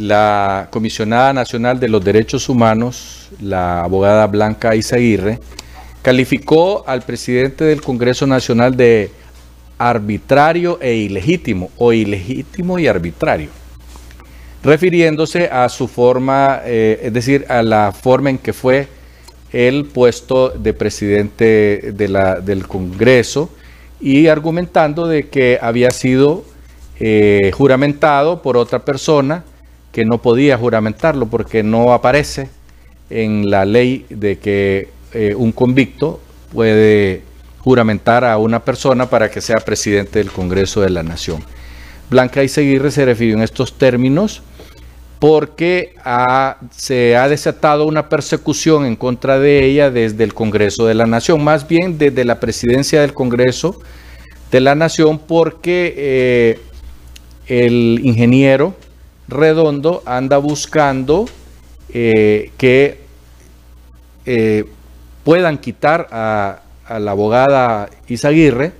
la comisionada nacional de los derechos humanos, la abogada Blanca Izaguirre, calificó al presidente del Congreso Nacional de arbitrario e ilegítimo, o ilegítimo y arbitrario, refiriéndose a su forma, eh, es decir, a la forma en que fue el puesto de presidente del Congreso y argumentando de que había sido eh, juramentado por otra persona que no podía juramentarlo porque no aparece en la ley de que eh, un convicto puede juramentar a una persona para que sea presidente del Congreso de la Nación. Blanca Iseguirre se refirió en estos términos porque se ha desatado una persecución en contra de ella desde el Congreso de la Nación, más bien desde la presidencia del Congreso de la Nación, porque eh, el ingeniero Redondo anda buscando eh, que eh, puedan quitar a, la abogada Isaguirre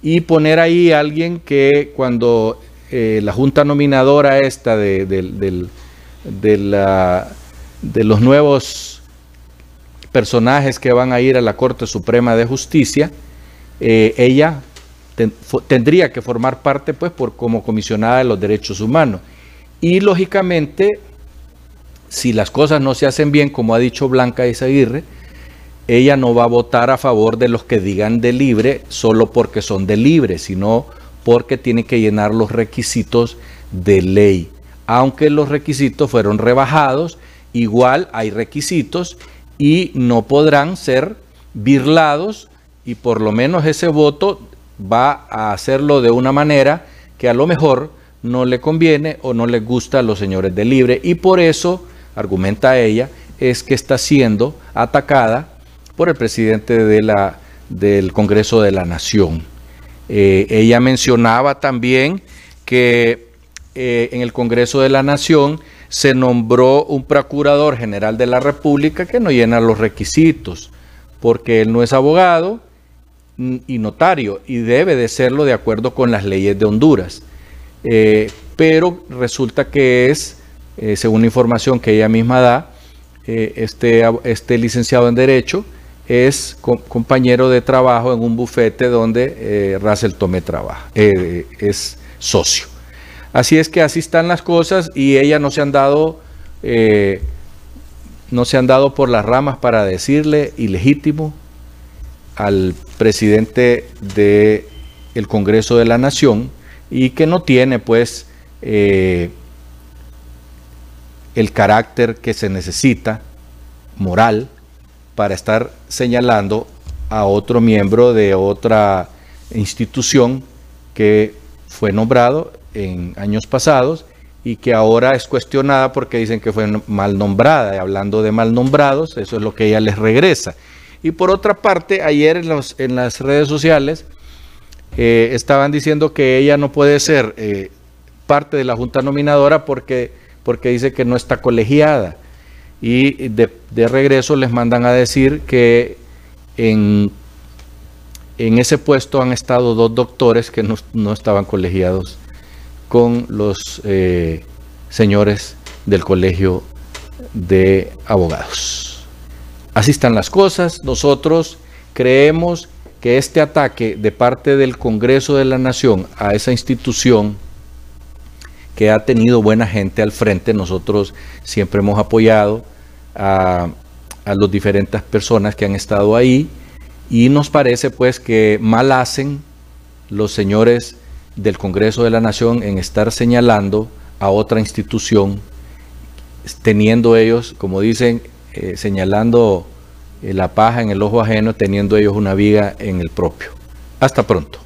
y poner ahí a alguien que cuando eh, la junta nominadora esta de, de, los nuevos personajes que van a ir a la Corte Suprema de Justicia, ella tendría que formar parte pues por como comisionada de los derechos humanos. Y lógicamente, si las cosas no se hacen bien, como ha dicho Blanca Isaguirre, ella no va a votar a favor de los que digan de libre solo porque son de libre, sino porque tiene que llenar los requisitos de ley. Aunque los requisitos fueron rebajados, igual hay requisitos y no podrán ser birlados y por lo menos ese voto va a hacerlo de una manera que a lo mejor no le conviene o no le gusta a los señores de libre y por eso, argumenta ella, es que está siendo atacada por el presidente de la, del Congreso de la Nación. Eh, ella mencionaba también que eh, en el Congreso de la Nación se nombró un procurador general de la República que no llena los requisitos, porque él no es abogado y notario y debe de serlo de acuerdo con las leyes de Honduras. Eh, pero resulta que es, eh, según la información que ella misma da, eh, este, este, licenciado en Derecho es compañero de trabajo en un bufete donde Russell Tomé trabaja, es socio. Así es que así están las cosas y ella no se han dado, no se han dado por las ramas para decirle ilegítimo al presidente del el Congreso de la Nación, y que no tiene pues eh, el carácter que se necesita moral para estar señalando a otro miembro de otra institución que fue nombrado en años pasados y que ahora es cuestionada porque dicen que fue mal nombrada. Y hablando de mal nombrados, eso es lo que ella les regresa. Y por otra parte, ayer en, en las redes sociales eh, estaban diciendo que ella no puede ser eh, parte de la junta nominadora porque, porque dice que no está colegiada. Y de, regreso les mandan a decir que en, en, ese puesto han estado dos doctores que no, estaban colegiados con los eh, señores del colegio de abogados. Así están las cosas. Nosotros creemos que este ataque de parte del Congreso de la Nación a esa institución que ha tenido buena gente al frente, nosotros siempre hemos apoyado a, las diferentes personas que han estado ahí y nos parece pues que mal hacen los señores del Congreso de la Nación en estar señalando a otra institución, teniendo ellos, como dicen, eh, señalando la paja en el ojo ajeno, teniendo ellos una viga en el propio. Hasta pronto.